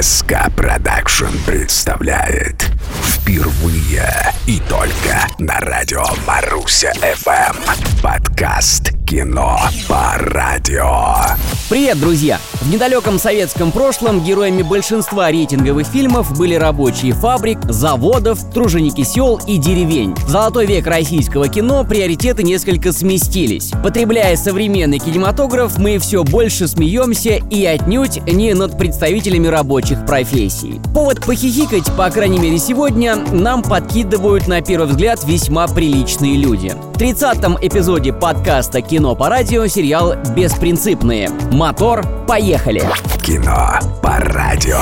СК Продакшн представляет Впервые и только на радио Маруся ФМ. Подкаст «Кино радио» Привет, друзья! В недалеком советском прошлом героями большинства рейтинговых фильмов были рабочие фабрик, заводов, труженики сел и деревень. В золотой век российского кино приоритеты несколько сместились. Потребляя современный кинематограф, мы все больше смеемся и отнюдь не над представителями рабочих профессий. Повод похихикать, по крайней мере сегодня, нам подкидывают на первый взгляд весьма приличные люди. В 30-м эпизоде подкаста «Кино по радио» сериал «Беспринципные». Мотор, поехали! Кино по радио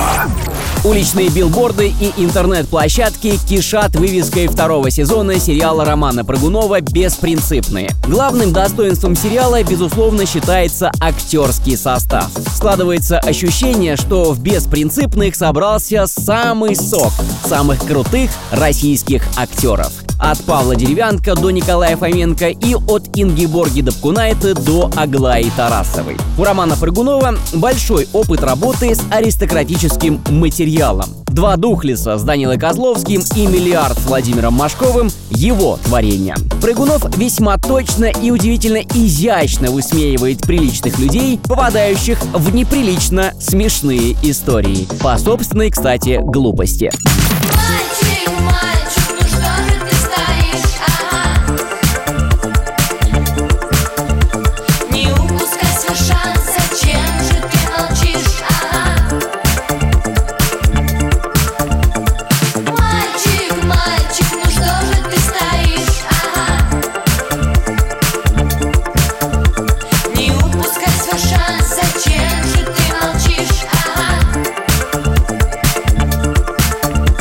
Уличные билборды и интернет-площадки кишат вывеской второго сезона сериала Романа Прыгунова «Беспринципные». Главным достоинством сериала, безусловно, считается актерский состав. Складывается ощущение, что в «Беспринципных» собрался самый сок самых крутых российских актеров. От Павла Деревянко до Николая Фоменко и от Инги Борги Добкунайты до Аглаи Тарасовой. У Романа Прыгунова большой опыт работы с аристократическим материалом. Два Духлиса с Данилой Козловским и Миллиард с Владимиром Машковым – его творение. Прыгунов весьма точно и удивительно изящно высмеивает приличных людей, попадающих в неприлично смешные истории. По собственной, кстати, глупости.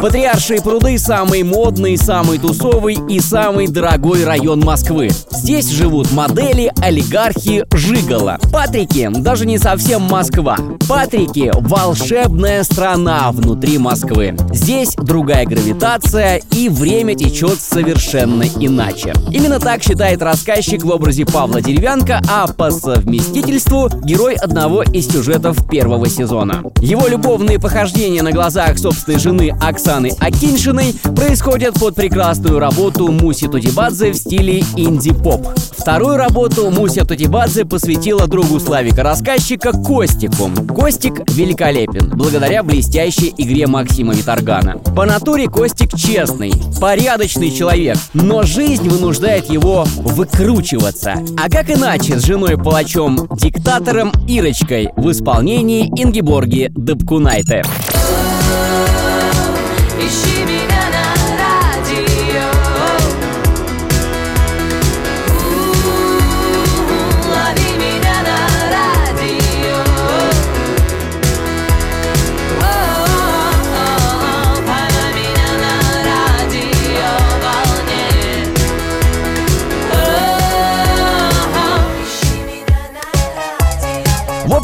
Патриаршие пруды – самый модный, самый тусовый и самый дорогой район Москвы. Здесь живут модели, олигархи, жигала. Патрики – даже не совсем Москва. Патрики – волшебная страна внутри Москвы. Здесь другая гравитация и время течет совершенно иначе. Именно так считает рассказчик в образе Павла Деревянко, а по совместительству – герой одного из сюжетов первого сезона. Его любовные похождения на глазах собственной жены Оксаны Акиншиной происходят под прекрасную работу Муси Тутибадзе в стиле инди-поп. Вторую работу Муся Тутибадзе посвятила другу Славика-рассказчика Костику. Костик великолепен, благодаря блестящей игре Максима Виторгана. По натуре Костик честный, порядочный человек, но жизнь вынуждает его выкручиваться. А как иначе с женой-палачом-диктатором Ирочкой в исполнении Ингеборги Дыбкунайте. Ищи Bishimina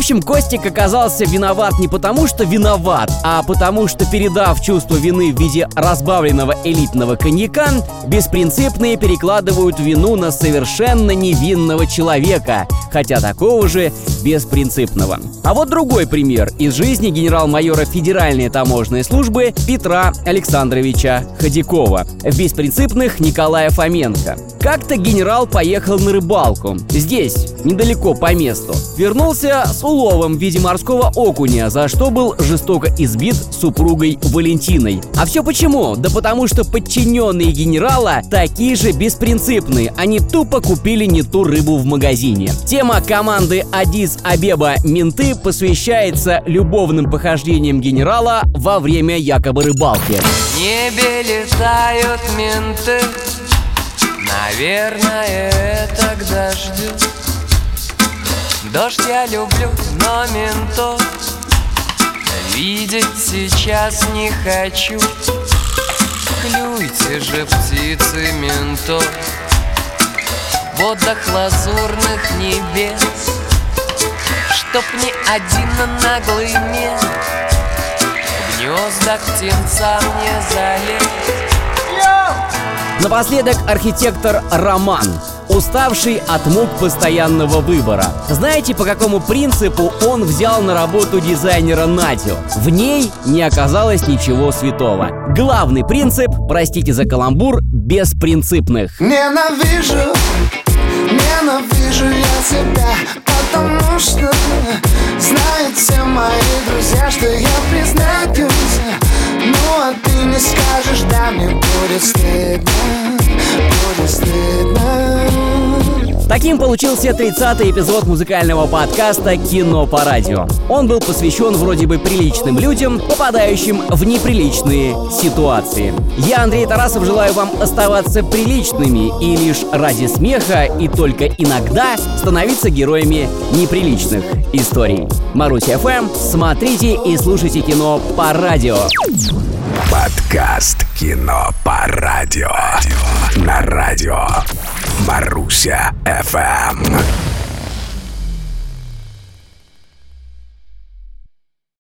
общем, Костик оказался виноват не потому, что виноват, а потому, что передав чувство вины в виде разбавленного элитного коньяка, беспринципные перекладывают вину на совершенно невинного человека, хотя такого же беспринципного. А вот другой пример из жизни генерал-майора Федеральной таможенной службы Петра Александровича Ходякова в беспринципных Николая Фоменко. Как-то генерал поехал на рыбалку. Здесь, недалеко по месту. Вернулся с уловом в виде морского окуня, за что был жестоко избит супругой Валентиной. А все почему? Да потому что подчиненные генерала такие же беспринципные. Они тупо купили не ту рыбу в магазине. Тема команды Адис Абеба Менты посвящается любовным похождениям генерала во время якобы рыбалки. В небе летают менты. Наверное, это к дождю. Дождь я люблю, но ментов Видеть сейчас не хочу. Клюйте же птицы ментов В водах лазурных небес Чтоб ни один наглый мент В гнезда к птенцам не залез Напоследок архитектор Роман. Уставший от мук постоянного выбора. Знаете, по какому принципу он взял на работу дизайнера Надю? В ней не оказалось ничего святого. Главный принцип, простите за каламбур, беспринципных. Ненавижу, ненавижу я тебя Потому что знают все мои друзья Что я признаюсь. Ну а ты не скажешь, да мне будет стыдно Таким получился 30-й эпизод музыкального подкаста «Кино по радио». Он был посвящен вроде бы приличным людям, попадающим в неприличные ситуации. Я, Андрей Тарасов, желаю вам оставаться приличными и лишь ради смеха и только иногда становиться героями неприличных историй. Маруся ФМ, смотрите и слушайте кино по радио. Подкаст «Кино по радио». На радио Маруся ФМ.